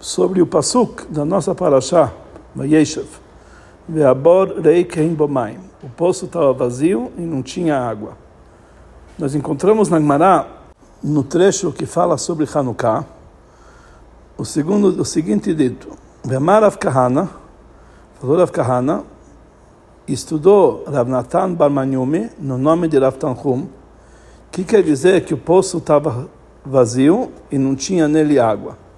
sobre o pasuk da nossa paraxá, Vayeshev. Ve'abor rei kein bomaim. O poço estava vazio e não tinha água. Nós encontramos na Gemara, no trecho que fala sobre Hanukkah, o, segundo, o seguinte dito. Ve'amar Rav Kahana, falou Rav Kahana, estudou Rav Natan Bar Manyumi, no nome de Rav Tanchum, que quer dizer que o poço estava vazio e não tinha nele água.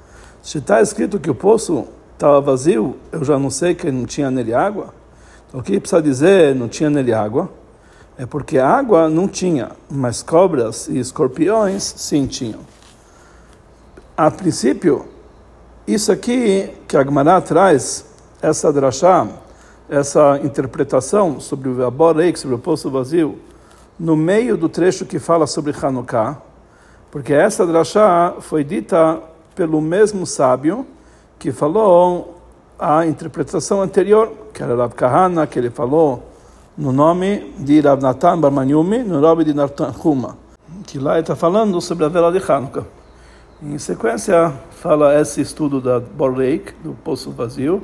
Se está escrito que o poço estava vazio, eu já não sei que não tinha nele água. Então, o que precisa dizer não tinha nele água? É porque a água não tinha, mas cobras e escorpiões sim tinham. A princípio, isso aqui que a Gemara traz, essa drachá, essa interpretação sobre o Aborek, sobre o poço vazio, no meio do trecho que fala sobre Hanukkah, porque essa drachá foi dita pelo mesmo sábio que falou a interpretação anterior, que era Rav Kahana, que ele falou no nome de Rav Natan Bar Manyumi, no nome de Natan Huma, que lá está falando sobre a vela de Hanukkah. Em sequência, fala esse estudo da Borreik, do Poço Vazio,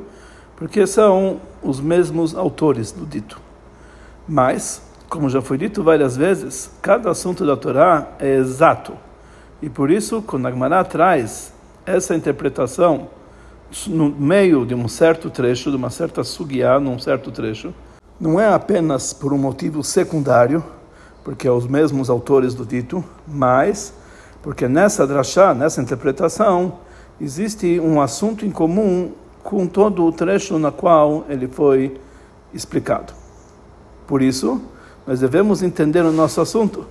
porque são os mesmos autores do dito. Mas, como já foi dito várias vezes, cada assunto da Torá é exato. E por isso, quando a Gemara traz essa interpretação no meio de um certo trecho, de uma certa sugiá, num certo trecho, não é apenas por um motivo secundário, porque é os mesmos autores do dito, mas porque nessa drachá, nessa interpretação, existe um assunto em comum com todo o trecho na qual ele foi explicado. Por isso, nós devemos entender o nosso assunto,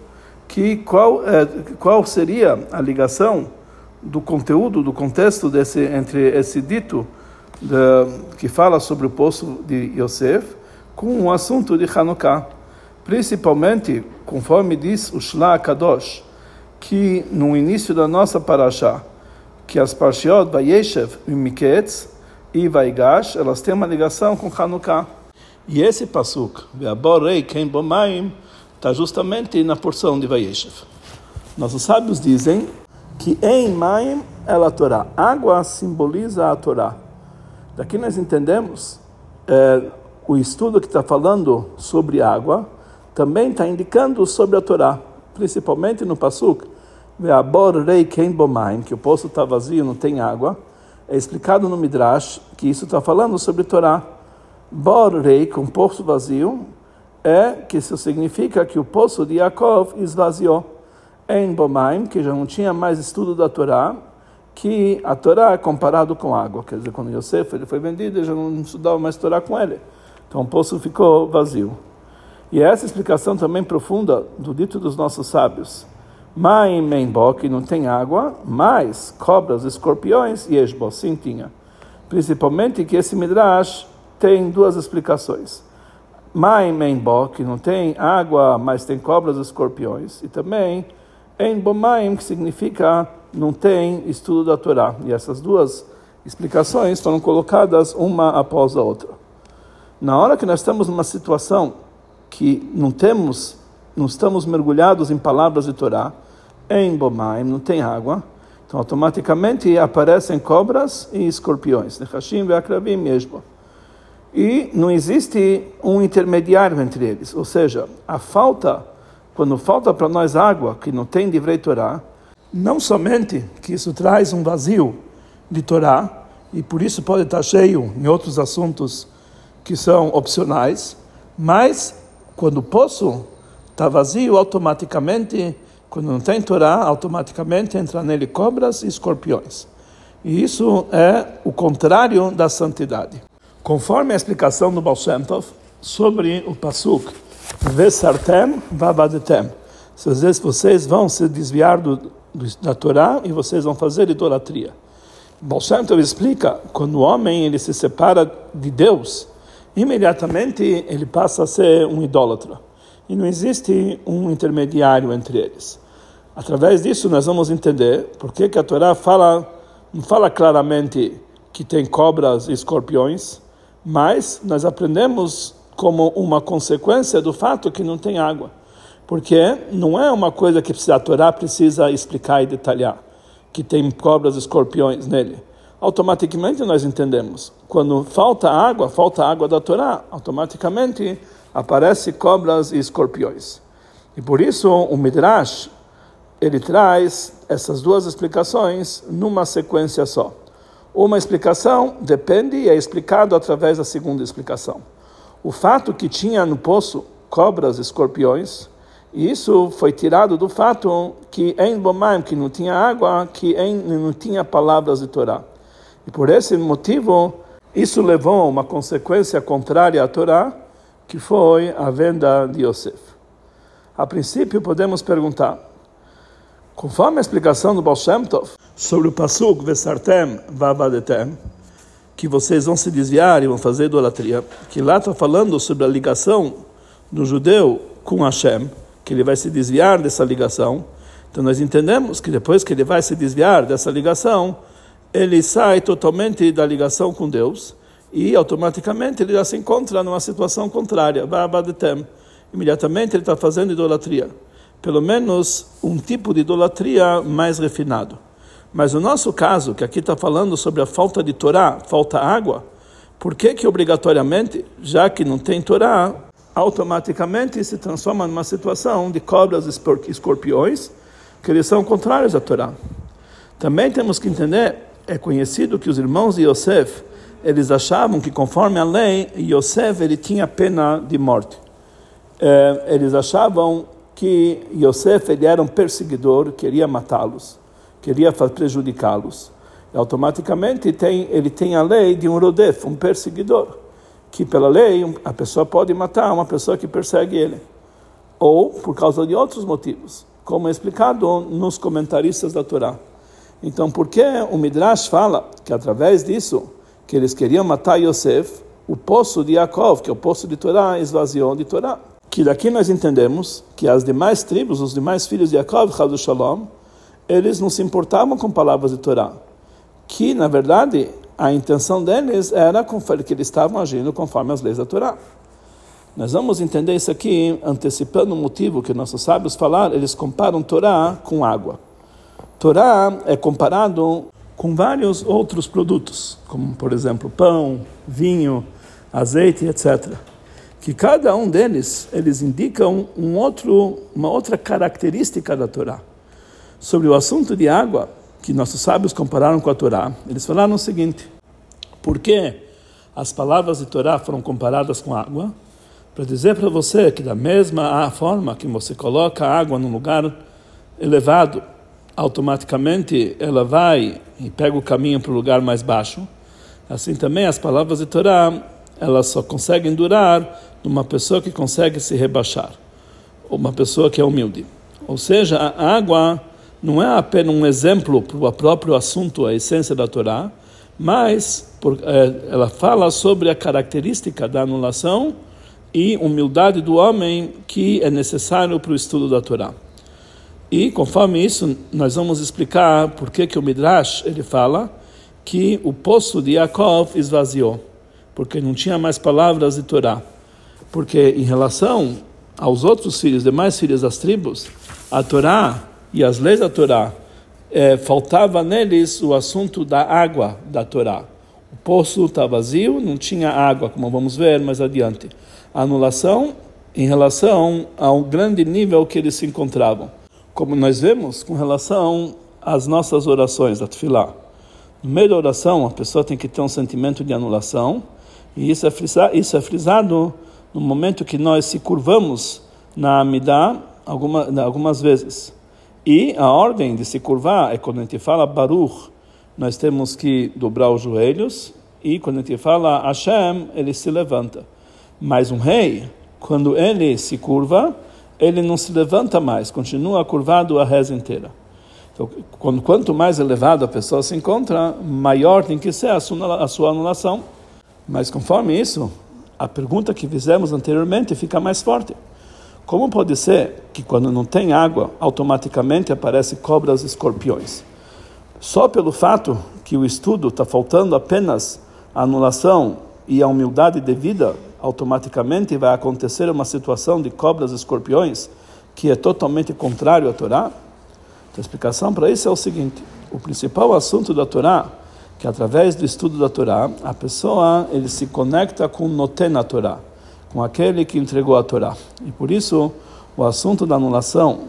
que qual, é, qual seria a ligação do conteúdo, do contexto desse, entre esse dito que fala sobre o poço de Yosef com o assunto de Hanukkah. Principalmente, conforme diz o Shla Kadosh, que no início da nossa parashá, que as parshiot Vayeshev e Miketz e Vaigash, elas têm uma ligação com Hanukkah. E esse pasuk, Ve'aborei Ken Bomaim, está justamente na porção de Vayeshev. Nossos sábios dizem que em Maim é a Torá. Água simboliza a Torá. Daqui nós entendemos é, o estudo que está falando sobre água também está indicando sobre a Torá, principalmente no Pasuk, Ve'abor rei ken que o poço está vazio, não tem água. É explicado no Midrash que isso está falando sobre Torá. Bor rei, com poço vazio, é que isso significa que o poço de Yaakov esvaziou em Bomaim, que já não tinha mais estudo da Torá, que a Torá é comparado com água. Quer dizer, quando Yosef ele foi vendido, já não estudava mais Torá com ele. Então o poço ficou vazio. E essa explicação também profunda do dito dos nossos sábios. Maim Menbo, que não tem água, mais cobras, escorpiões e esbo, sim tinha. Principalmente que esse Midrash tem duas explicações. Maim Menbo, que não tem água, mas tem cobras escorpiões. E também em Bomaim, que significa não tem estudo da Torá. E essas duas explicações foram colocadas uma após a outra. Na hora que nós estamos numa situação que não temos, não estamos mergulhados em palavras de Torá, em Bomaim, não tem água, então automaticamente aparecem cobras e escorpiões, Nechashim, Veakravim e E não existe um intermediário entre eles, ou seja, a falta quando falta para nós água, que não tem direito Torá, não somente que isso traz um vazio de Torá, e por isso pode estar cheio em outros assuntos que são opcionais, mas quando o poço está vazio, automaticamente, quando não tem Torá, automaticamente entra nele cobras e escorpiões. E isso é o contrário da santidade. Conforme a explicação do Baal Shem Tov sobre o Pasuk, Vesartem vavadetem. Às vezes vocês vão se desviar do, da Torá e vocês vão fazer idolatria. Baal explica, quando o homem ele se separa de Deus, imediatamente ele passa a ser um idólatra. E não existe um intermediário entre eles. Através disso nós vamos entender por que a Torá fala, não fala claramente que tem cobras e escorpiões, mas nós aprendemos como uma consequência do fato que não tem água. Porque não é uma coisa que a Torá precisa explicar e detalhar, que tem cobras e escorpiões nele. automaticamente nós entendemos. Quando falta água, falta água da Torá, automaticamente aparece cobras e escorpiões. E por isso o Midrash ele traz essas duas explicações numa sequência só. Uma explicação depende e é explicado através da segunda explicação. O fato que tinha no poço cobras, escorpiões, isso foi tirado do fato que em Bomaim, que não tinha água, que em, não tinha palavras de Torá. E por esse motivo, isso levou a uma consequência contrária à Torá, que foi a venda de Yosef. A princípio, podemos perguntar, conforme a explicação do Baal Shem Tov, sobre o Pasuk Vesartem Vavadetem, que vocês vão se desviar e vão fazer idolatria, que lá está falando sobre a ligação do judeu com Hashem, que ele vai se desviar dessa ligação. Então nós entendemos que depois que ele vai se desviar dessa ligação, ele sai totalmente da ligação com Deus e automaticamente ele já se encontra numa situação contrária. Imediatamente ele está fazendo idolatria. Pelo menos um tipo de idolatria mais refinado. Mas no nosso caso, que aqui está falando sobre a falta de Torá, falta água, por que que obrigatoriamente, já que não tem Torá, automaticamente se transforma numa situação de cobras e escorpiões, que eles são contrários à Torá? Também temos que entender, é conhecido que os irmãos de Yosef, eles achavam que conforme a lei, Yosef ele tinha pena de morte. É, eles achavam que Yosef ele era um perseguidor, queria matá-los queria prejudicá-los. Automaticamente tem, ele tem a lei de um rodef, um perseguidor, que pela lei a pessoa pode matar uma pessoa que persegue ele, ou por causa de outros motivos, como é explicado nos comentaristas da Torá. Então, por que o Midrash fala que através disso que eles queriam matar Yosef, o poço de Yaakov, que é o poço de Torá, esvaziou de Torá? Que daqui nós entendemos que as demais tribos, os demais filhos de Yaakov, Shalom, eles não se importavam com palavras de Torá, que na verdade a intenção deles era que eles estavam agindo conforme as leis da Torá. Nós vamos entender isso aqui antecipando o motivo que nossos sábios falaram, eles comparam Torá com água. Torá é comparado com vários outros produtos, como por exemplo pão, vinho, azeite, etc. Que cada um deles eles indicam um outro, uma outra característica da Torá sobre o assunto de água, que nossos sábios compararam com a Torá, eles falaram o seguinte: por que as palavras de Torá foram comparadas com água? Para dizer para você que, da mesma forma que você coloca a água num lugar elevado, automaticamente ela vai e pega o caminho para o lugar mais baixo. Assim também as palavras de Torá, elas só conseguem durar numa pessoa que consegue se rebaixar, uma pessoa que é humilde. Ou seja, a água não é apenas um exemplo para o próprio assunto, a essência da Torá, mas por, é, ela fala sobre a característica da anulação e humildade do homem que é necessário para o estudo da Torá. E conforme isso, nós vamos explicar por que, que o Midrash ele fala que o poço de Yaakov esvaziou, porque não tinha mais palavras de Torá. Porque em relação aos outros filhos, demais filhos das tribos, a Torá e as leis da Torá, é, faltava neles o assunto da água da Torá. O poço está vazio, não tinha água, como vamos ver mais adiante. A anulação em relação ao grande nível que eles se encontravam. Como nós vemos com relação às nossas orações, da Tfilá. No meio da oração, a pessoa tem que ter um sentimento de anulação, e isso é frisado, isso é frisado no momento que nós se curvamos na Amidá alguma, algumas vezes. E a ordem de se curvar é quando a gente fala Baruch, nós temos que dobrar os joelhos, e quando a gente fala Hashem, ele se levanta. Mas um rei, quando ele se curva, ele não se levanta mais, continua curvado a reza inteira. Então, quanto mais elevado a pessoa se encontra, maior tem que ser a sua, a sua anulação. Mas conforme isso, a pergunta que fizemos anteriormente fica mais forte. Como pode ser que quando não tem água, automaticamente aparecem cobras e escorpiões? Só pelo fato que o estudo está faltando apenas a anulação e a humildade devida, automaticamente vai acontecer uma situação de cobras e escorpiões que é totalmente contrário à Torá? Então, a explicação para isso é o seguinte: o principal assunto da Torá que através do estudo da Torá, a pessoa ele se conecta com o Noten na Torá, com aquele que entregou a Torá. E por isso, o assunto da anulação,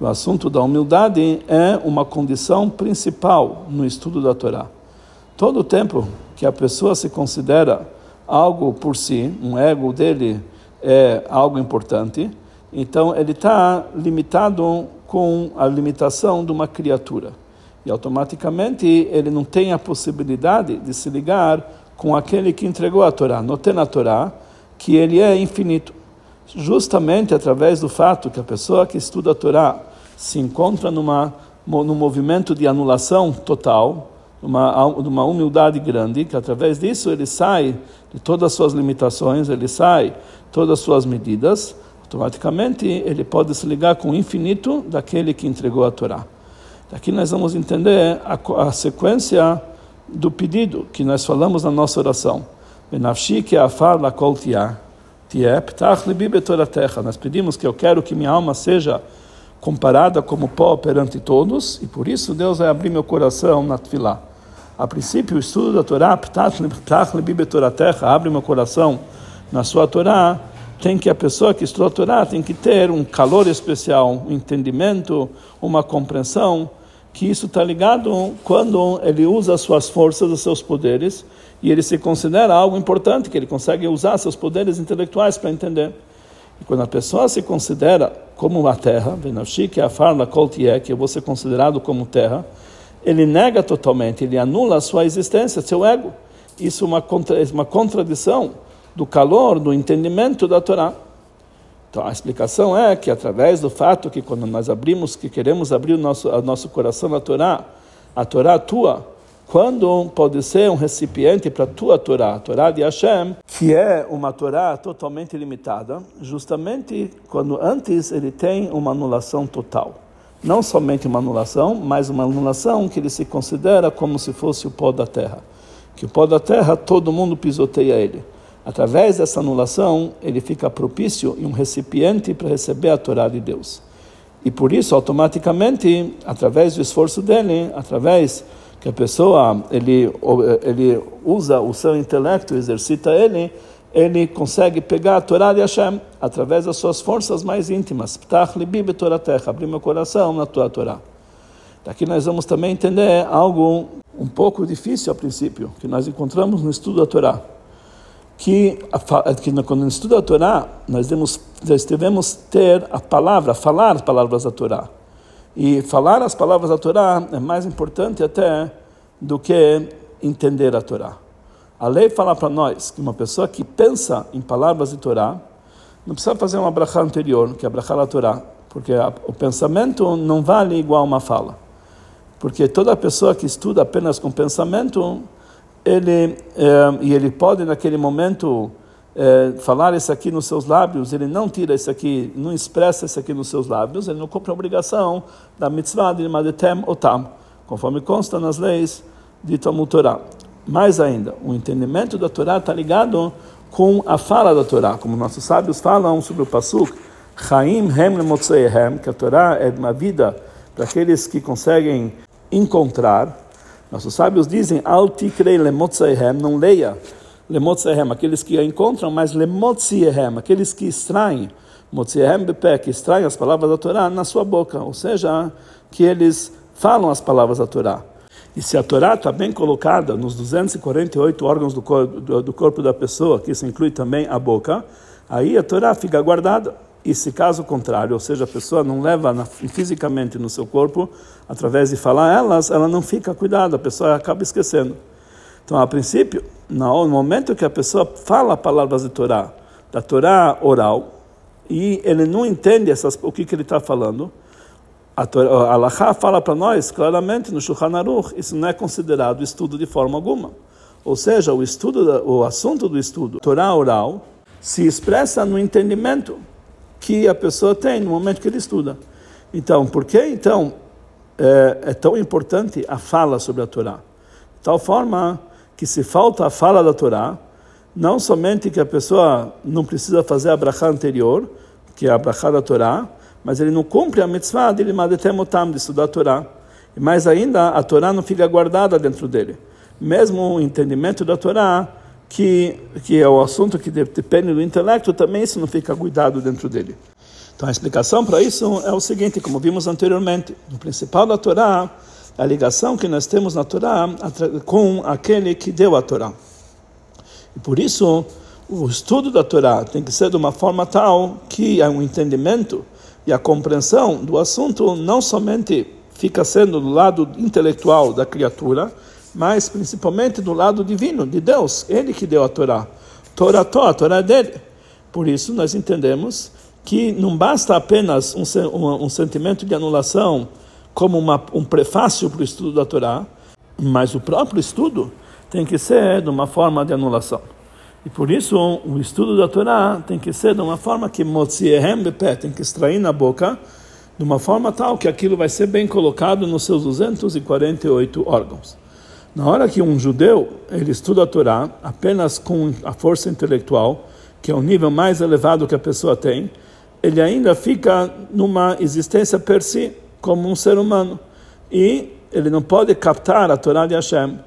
o assunto da humildade é uma condição principal no estudo da Torá. Todo o tempo que a pessoa se considera algo por si, um ego dele é algo importante, então ele está limitado com a limitação de uma criatura. E automaticamente ele não tem a possibilidade de se ligar com aquele que entregou a Torá. Notei na Torá que ele é infinito. Justamente através do fato que a pessoa que estuda a Torá se encontra numa, num movimento de anulação total, uma, uma humildade grande, que através disso ele sai de todas as suas limitações, ele sai de todas as suas medidas, automaticamente ele pode se ligar com o infinito daquele que entregou a Torá. Daqui nós vamos entender a, a sequência do pedido que nós falamos na nossa oração. La kol Nós pedimos que eu quero que minha alma seja comparada como pó perante todos, e por isso Deus vai abrir meu coração na tefilá. A princípio, o estudo da Torá, abre meu coração na sua Torá, tem que a pessoa que estuda a Torá tem que ter um calor especial, um entendimento, uma compreensão, que isso está ligado quando ele usa as suas forças, os seus poderes, e ele se considera algo importante, que ele consegue usar seus poderes intelectuais para entender. E quando a pessoa se considera como a terra, que é a farla que eu vou ser considerado como terra, ele nega totalmente, ele anula a sua existência, seu ego. Isso é uma, contra, é uma contradição do calor, do entendimento da Torá. Então a explicação é que através do fato que quando nós abrimos, que queremos abrir o nosso, o nosso coração na Torá, a Torá tua, quando pode ser um recipiente para a tua Torá, a Torá de Hashem, que é uma Torá totalmente limitada, justamente quando antes ele tem uma anulação total não somente uma anulação, mas uma anulação que ele se considera como se fosse o pó da terra. Que o pó da terra todo mundo pisoteia ele. Através dessa anulação, ele fica propício e um recipiente para receber a Torá de Deus. E por isso, automaticamente, através do esforço dele, através que a pessoa ele, ele usa o seu intelecto, exercita ele, ele consegue pegar a Torá de Hashem através das suas forças mais íntimas. Ptach libi betoratecha, abrir meu coração na tua Torá. Daqui nós vamos também entender algo um pouco difícil a princípio, que nós encontramos no estudo da Torá. Que, que quando estuda a Torá, nós devemos, nós devemos ter a palavra, falar as palavras da Torá. E falar as palavras da Torá é mais importante até do que entender a Torá. A lei fala para nós que uma pessoa que pensa em palavras de Torá não precisa fazer uma brachá anterior, que é a brachá da Torá, porque o pensamento não vale igual uma fala. Porque toda pessoa que estuda apenas com pensamento, ele é, e ele pode naquele momento é, falar isso aqui nos seus lábios, ele não tira isso aqui, não expressa isso aqui nos seus lábios, ele não cumpre a obrigação da mitzvah de Madetem Otam, conforme consta nas leis de Talmud Torah. Mais ainda, o entendimento da Torá está ligado com a fala da Torá, como nossos sábios falam sobre o Pasuk, Chaim Hem Lemotzehem, que a Torá é uma vida para aqueles que conseguem encontrar. Nossos sábios dizem, Al Tikrei Lemotzehem, não leia Lemotzehem, aqueles que a encontram, mas Lemotziehem, aqueles que extraem, Motziehem Bepe, que extraem as palavras da Torá na sua boca, ou seja, que eles falam as palavras da Torá. E se a Torá está bem colocada nos 248 órgãos do, do, do, corpo da pessoa, que isso inclui também a boca, aí a Torá fica guardada. E se caso contrário, ou seja, a pessoa não leva na, fisicamente no seu corpo, através de falar elas, ela não fica cuidada, a pessoa acaba esquecendo. Então, a princípio, no momento que a pessoa fala palavras de Torá, da Torá oral, e ele não entende essas, o que, que ele está falando, a, a Allahá fala para nós claramente no Shulchan Aruch, isso não é considerado estudo de forma alguma. Ou seja, o estudo, o assunto do estudo, Torá oral, se expressa no entendimento que a pessoa tem no momento que ele estuda. Então, por que então é, é tão importante a fala sobre a Torá? De tal forma que se falta a fala da Torá, não somente que a pessoa não precisa fazer a brachá anterior, que é a brachá da Torá, mas ele não cumpre a mitzvah de madetemotam, de estudar a Torá. E mais ainda, a Torá não fica guardada dentro dele. mesmo o entendimento da Torá, que, que é o assunto que depende do intelecto, também isso não fica cuidado dentro dele. Então a explicação para isso é o seguinte, como vimos anteriormente, o principal da Torá a ligação que nós temos na Torá com aquele que deu a Torá. E por isso, o estudo da Torá tem que ser de uma forma tal que o um entendimento e a compreensão do assunto não somente fica sendo do lado intelectual da criatura, mas principalmente do lado divino, de Deus, Ele que deu a Torá. Torá, a Torá é dele. Por isso nós entendemos que não basta apenas um, um, um sentimento de anulação como uma, um prefácio para o estudo da Torá, mas o próprio estudo tem que ser de uma forma de anulação. E por isso o estudo da Torá tem que ser de uma forma que motziehem bepé, tem que extrair na boca, de uma forma tal que aquilo vai ser bem colocado nos seus 248 órgãos. Na hora que um judeu ele estuda a Torá apenas com a força intelectual, que é o nível mais elevado que a pessoa tem, ele ainda fica numa existência per si, como um ser humano. E ele não pode captar a Torá de Hashem.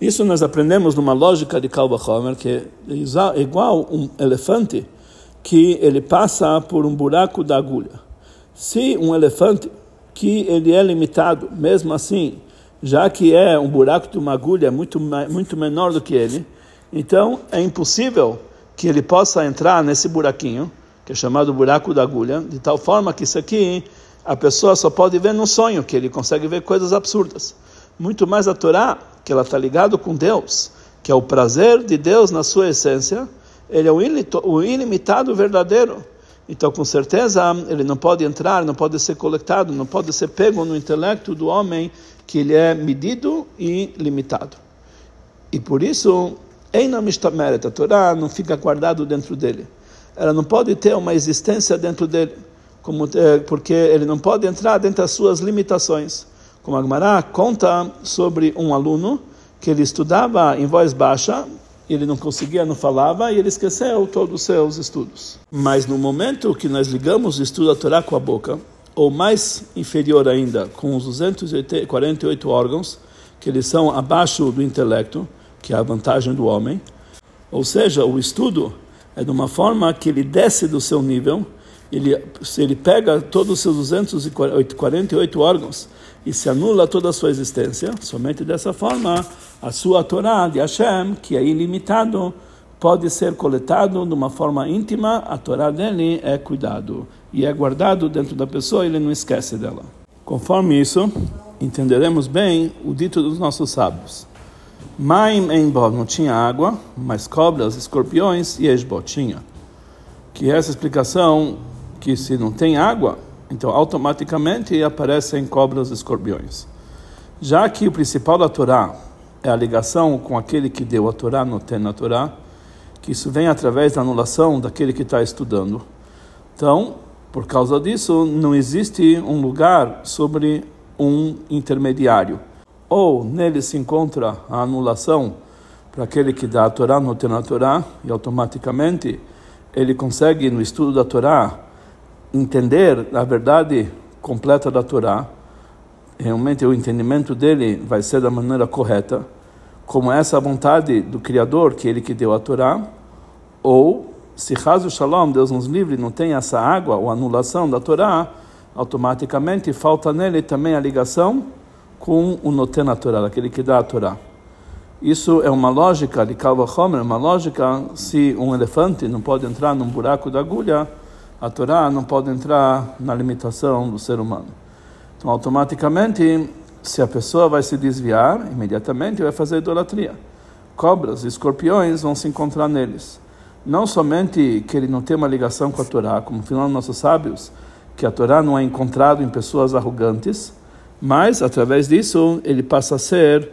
Isso nós aprendemos numa lógica de Kalba Homer, que é igual um elefante que ele passa por um buraco da agulha. Se um elefante que ele é limitado, mesmo assim, já que é um buraco de uma agulha muito, muito menor do que ele, então é impossível que ele possa entrar nesse buraquinho, que é chamado buraco da agulha, de tal forma que isso aqui a pessoa só pode ver no sonho, que ele consegue ver coisas absurdas. Muito mais a Torá, que ela está ligado com Deus, que é o prazer de Deus na sua essência, ele é o ilimitado verdadeiro. Então, com certeza, ele não pode entrar, não pode ser coletado, não pode ser pego no intelecto do homem, que ele é medido e limitado. E por isso, a Torá não fica guardado dentro dele. Ela não pode ter uma existência dentro dele, como, eh, porque ele não pode entrar dentro das suas limitações. Como a Gemara conta sobre um aluno que ele estudava em voz baixa, ele não conseguia, não falava, e ele esqueceu todos os seus estudos. Mas no momento que nós ligamos o estudo da Torá com a boca, ou mais inferior ainda, com os 248 órgãos, que eles são abaixo do intelecto, que é a vantagem do homem, ou seja, o estudo é de uma forma que ele desce do seu nível, ele, ele pega todos os seus 248 órgãos e se anula toda a sua existência, somente dessa forma a sua Torá de Hashem, que é ilimitado, pode ser coletado de uma forma íntima, a Torá dele é cuidado e é guardado dentro da pessoa, ele não esquece dela. Conforme isso, entenderemos bem o dito dos nossos sábios. Maim Enbo não tinha água, mas cobras, escorpiões e Esbo tinha. Que essa explicação que se não tem água, então, automaticamente aparecem cobras e escorpiões. Já que o principal da Torá é a ligação com aquele que deu a Torá, no tem na Torá, que isso vem através da anulação daquele que está estudando. Então, por causa disso, não existe um lugar sobre um intermediário. Ou nele se encontra a anulação para aquele que dá a Torá, no tem na Torá, e automaticamente ele consegue, no estudo da Torá, entender a verdade completa da Torá, realmente o entendimento dele vai ser da maneira correta, como essa vontade do Criador, que ele que deu a Torá, ou se Hazu Shalom, Deus nos livre, não tem essa água ou anulação da Torá, automaticamente falta nele também a ligação com o Noten a Torá, aquele que dá a Torá. Isso é uma lógica de Kalva Homer, uma lógica se um elefante não pode entrar num buraco da agulha, a Torá não pode entrar na limitação do ser humano. Então, automaticamente, se a pessoa vai se desviar, imediatamente vai fazer idolatria. Cobras e escorpiões vão se encontrar neles. Não somente que ele não tem uma ligação com a Torá, como falam nossos sábios, que a Torá não é encontrado em pessoas arrogantes, mas através disso ele passa a ser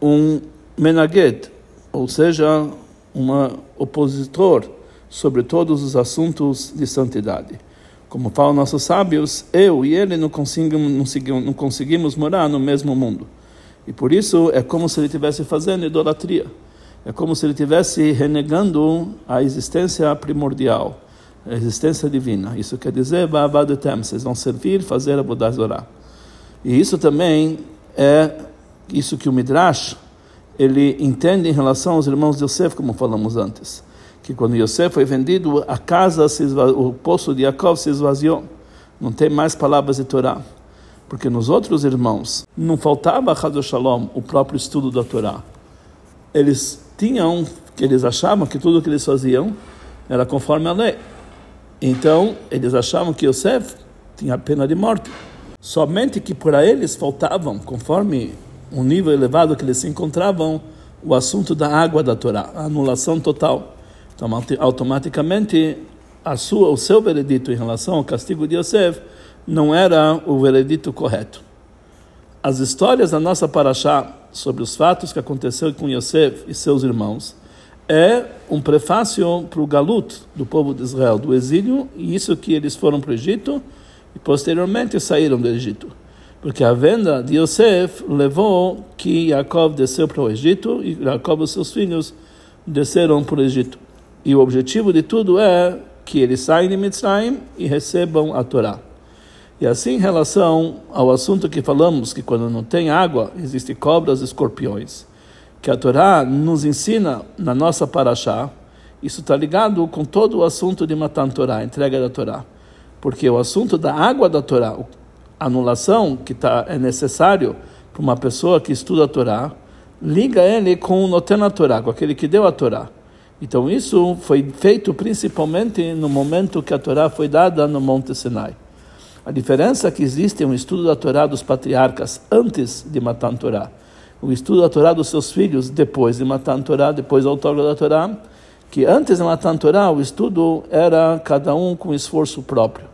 um menaget, ou seja, um opositor sobre todos os assuntos de santidade. Como falam nossos sábios, eu e ele não conseguimos, não conseguimos, morar no mesmo mundo. E por isso é como se ele estivesse fazendo idolatria. É como se ele estivesse renegando a existência primordial, a existência divina. Isso quer dizer, vocês vão servir, fazer a Buddha E isso também é isso que o Midrash ele entende em relação aos irmãos de Yosef, como falamos antes, que quando Yosef foi vendido, a casa, o poço de Jacob se esvaziou, não tem mais palavras de Torá. Porque nos outros irmãos não faltava Chaz Shalom, o próprio estudo da Torá. Eles tinham, que eles achavam que tudo o que eles faziam era conforme a lei. Então, eles achavam que Yosef tinha a pena de morte. Somente que para eles faltavam, conforme o nível elevado que eles se encontravam, o assunto da água da Torá, a anulação total. Então, automaticamente, a sua, o seu veredito em relação ao castigo de Yosef não era o veredito correto. As histórias da nossa paraxá sobre os fatos que aconteceu com Yosef e seus irmãos é um prefácio para o galut do povo de Israel, do exílio, e isso que eles foram para o Egito e posteriormente saíram do Egito. Porque a venda de Yosef levou que Jacob desceu para o Egito e Jacob e seus filhos desceram para o Egito. E o objetivo de tudo é que eles saem de Mitzrayim e recebam a Torá. E assim, em relação ao assunto que falamos, que quando não tem água, existem cobras e escorpiões, que a Torá nos ensina na nossa paraxá, isso está ligado com todo o assunto de Matan Torá, entrega da Torá. Porque o assunto da água da Torá, a anulação que tá, é necessário para uma pessoa que estuda a Torá, liga ele com o Noten Torá, com aquele que deu a Torá. Então isso foi feito principalmente no momento que a Torá foi dada no Monte Sinai. A diferença é que existe um estudo da Torá dos patriarcas antes de Matan Torá, o estudo da Torá dos seus filhos depois de Matan Torá, depois da autógrafo da Torá, que antes de Matan Torá o estudo era cada um com esforço próprio.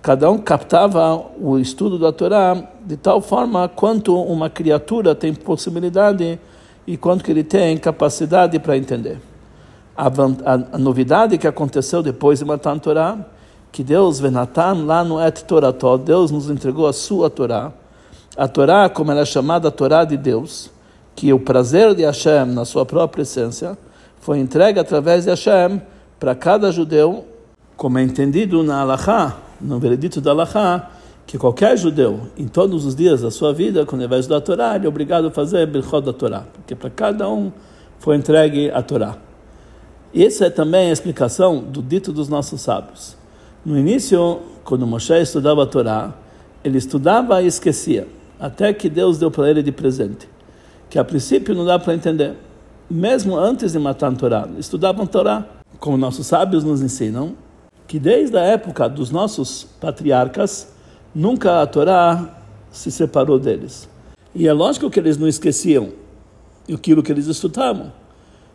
Cada um captava o estudo da Torá de tal forma quanto uma criatura tem possibilidade e quanto que ele tem capacidade para entender. A, a, a novidade que aconteceu depois de Matan Torá que Deus, Venatan, lá no Et Torató, Deus nos entregou a sua Torá. A Torá, como ela é chamada a Torá de Deus, que o prazer de Hashem, na sua própria essência, foi entregue através de Hashem para cada judeu, como é entendido na Alahá, no veredito da Alahá, que qualquer judeu, em todos os dias da sua vida, quando ele vai estudar a Torá, ele é obrigado a fazer Birchot da Torá, porque para cada um foi entregue a Torá. E essa é também a explicação do dito dos nossos sábios. No início, quando Moshe estudava a Torá, ele estudava e esquecia, até que Deus deu para ele de presente, que a princípio não dá para entender. Mesmo antes de matar a Torá, estudavam a Torá, como nossos sábios nos ensinam, que desde a época dos nossos patriarcas, nunca a Torá se separou deles. E é lógico que eles não esqueciam aquilo que eles estudavam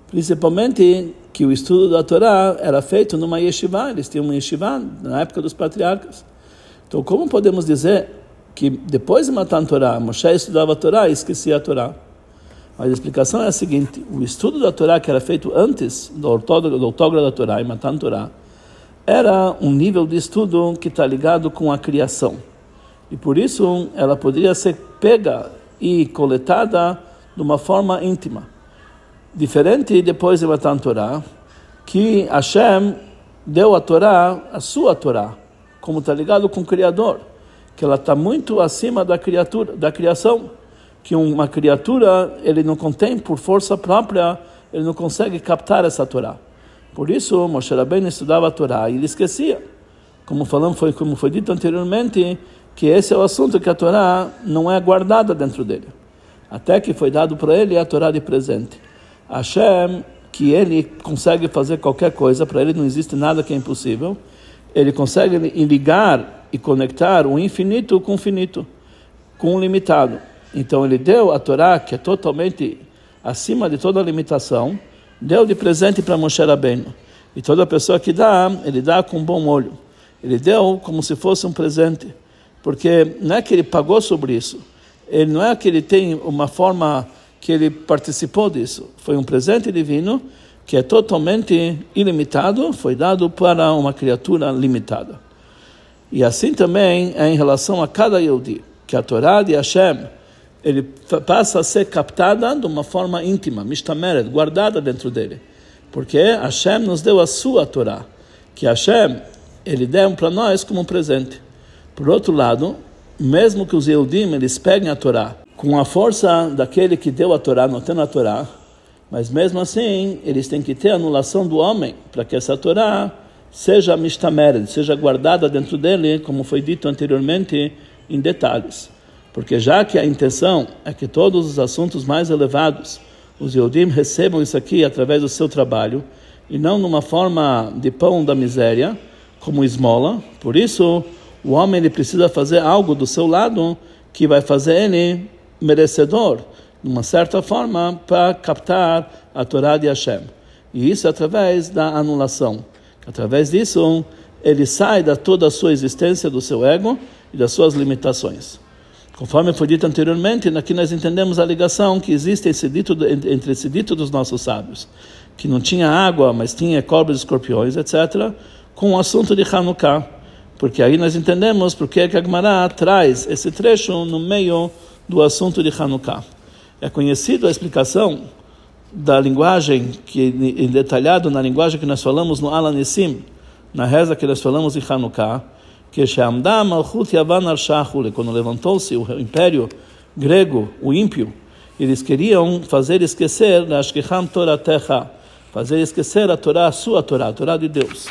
principalmente que o estudo da Torá era feito numa yeshiva, eles tinham uma yeshiva na época dos patriarcas. Então, como podemos dizer que depois de matar a Torá, Moshe estudava a Torá e esquecia a Torá? Mas a explicação é a seguinte: o estudo da Torá que era feito antes do autógrafo da Torá e matar a Torá era um nível de estudo que está ligado com a criação. E por isso ela poderia ser pega e coletada de uma forma íntima. Diferente depois de Matan Torá, que Hashem deu a Torá, a sua Torá, como está ligado com o Criador, que ela está muito acima da criatura, da criação, que uma criatura ele não contém por força própria, ele não consegue captar essa Torá. Por isso, Moshe Rabbeinu estudava a Torá e ele esquecia. Como falamos, foi como foi dito anteriormente, que esse é o assunto que a Torá não é guardada dentro dele. Até que foi dado para ele a Torá de presente. Hashem, que ele consegue fazer qualquer coisa, para ele não existe nada que é impossível, ele consegue ligar e conectar o infinito com o finito, com o limitado. Então ele deu a Torá, que é totalmente acima de toda limitação, deu de presente para Moshe Rabbeinu. E toda pessoa que dá, ele dá com bom olho. Ele deu como se fosse um presente, porque não é que ele pagou sobre isso. Ele não é que ele tem uma forma que ele participou disso. Foi um presente divino que é totalmente ilimitado, foi dado para uma criatura limitada. E assim também é em relação a cada Yehudi, que a Torá de Hashem, ele passa a ser captada de uma forma íntima, mistameret, guardada dentro dele. Porque Hashem nos deu a sua Torá, que Hashem, ele deu para nós como um presente. Por outro lado, mesmo que os Yehudim, eles peguem a Torá com a força daquele que deu a Torá, não tendo a Torá, mas mesmo assim eles têm que ter anulação do homem para que essa Torá seja mistamer, seja guardada dentro dele, como foi dito anteriormente, em detalhes. Porque já que a intenção é que todos os assuntos mais elevados, os Yodim recebam isso aqui através do seu trabalho, e não numa forma de pão da miséria, como esmola, por isso o homem ele precisa fazer algo do seu lado que vai fazer ele merecedor, de uma certa forma, para captar a Torá de Hashem. E isso é através da anulação. Através disso, ele sai da toda a sua existência, do seu ego e das suas limitações. Conforme foi dito anteriormente, aqui nós entendemos a ligação que existe esse dito, entre esse dito dos nossos sábios, que não tinha água, mas tinha cobras escorpiões, etc., com o assunto de Hanukkah. Porque aí nós entendemos porque que a Gemara traz esse trecho no meio do assunto de Hanukkah. É conhecido a explicação da linguagem que detalhado na linguagem que nós falamos no Alanissim, na reza que nós falamos em Hanukkah, que quando levantou-se o império grego, o ímpio, eles queriam fazer esquecer fazer esquecer a Torá, a sua Torá, a Torá de Deus.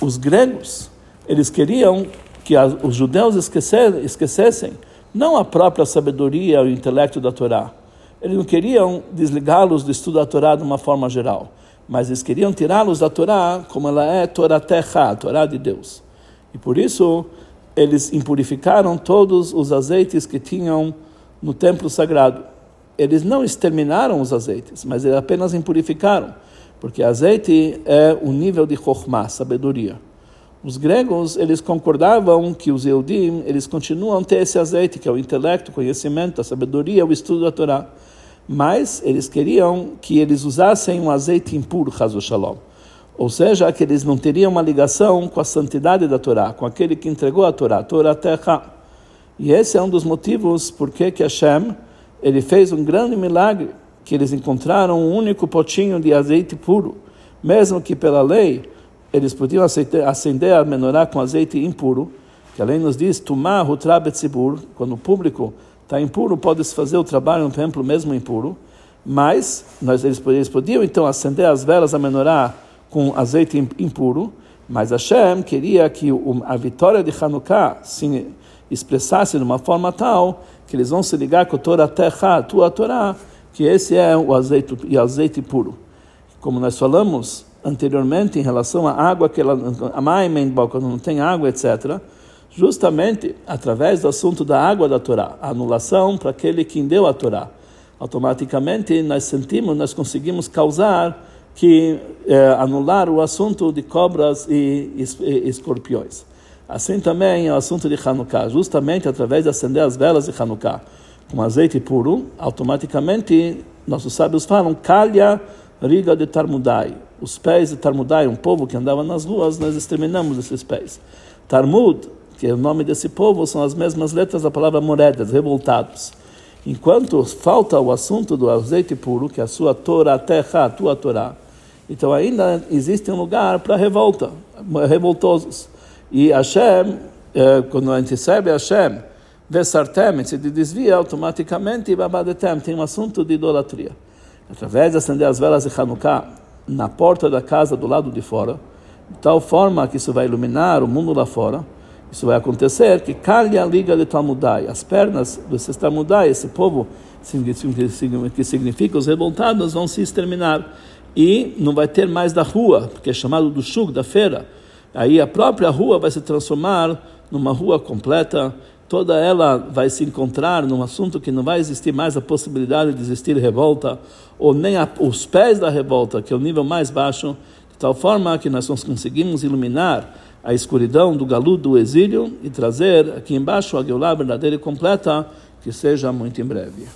Os gregos, eles queriam que os judeus esquecessem não a própria sabedoria, o intelecto da Torá, eles não queriam desligá-los do estudo da Torá de uma forma geral, mas eles queriam tirá-los da Torá como ela é Torá Terra, a Torá de Deus. E por isso eles impurificaram todos os azeites que tinham no templo sagrado. Eles não exterminaram os azeites, mas apenas impurificaram, porque azeite é o nível de chokhmah, sabedoria. Os gregos, eles concordavam que os Eudim, eles continuam a ter esse azeite, que é o intelecto, o conhecimento, a sabedoria, o estudo da Torá mas eles queriam que eles usassem um azeite impuro, Hazu Shalom. Ou seja, que eles não teriam uma ligação com a santidade da Torá, com aquele que entregou a Torá, a Torá Terra. E esse é um dos motivos por que Hashem ele fez um grande milagre, que eles encontraram um único potinho de azeite puro, mesmo que pela lei eles podiam acender a menorá com azeite impuro, que além nos diz, Tumah Hutra Betzibur, quando o público está impuro, pode-se fazer o trabalho no templo mesmo impuro, mas nós, eles, eles podiam então acender as velas a menorá com azeite impuro, mas Hashem queria que a vitória de Hanukkah se expressasse de uma forma tal que eles vão se ligar com a Torá Terra, a tua Torá, que esse é o azeite, e azeite puro. Como nós falamos anteriormente em relação à água, que ela, a quando não tem água, etc., justamente através do assunto da água da Torá, a anulação para aquele que deu a Torá. Automaticamente nós sentimos, nós conseguimos causar que eh, anular o assunto de cobras e, e, escorpiões. Assim também é o assunto de Hanukkah, justamente através de acender as velas de Hanukkah com azeite puro, automaticamente nossos sábios falam calha riga de Tarmudai. Os pés de Tarmudai, um povo que andava nas ruas, nós exterminamos esses pés. Tarmud que o nome desse povo são as mesmas letras da palavra moredas, revoltados. Enquanto falta o assunto do azeite puro, que é a sua Torá, terra, a tua Torá, então ainda existe um lugar para revolta, revoltosos. E Hashem, eh, quando a gente recebe Hashem, Vesartem, se desvia automaticamente, e Babadetem, tem um assunto de idolatria. Através de acender as velas de Hanukkah na porta da casa do lado de fora, de tal forma que isso vai iluminar o mundo lá fora, isso vai acontecer que calha liga de Talmudai, as pernas desses Talmudai, esse povo que significa os revoltados, vão se exterminar. E não vai ter mais da rua, que é chamado do shuk, da feira. Aí a própria rua vai se transformar numa rua completa, toda ela vai se encontrar num assunto que não vai existir mais a possibilidade de existir revolta, ou nem a, os pés da revolta, que é o nível mais baixo, de tal forma que nós conseguimos iluminar a escuridão do galu do exílio e trazer aqui embaixo a Geulah verdadeira e completa, que seja muito em breve.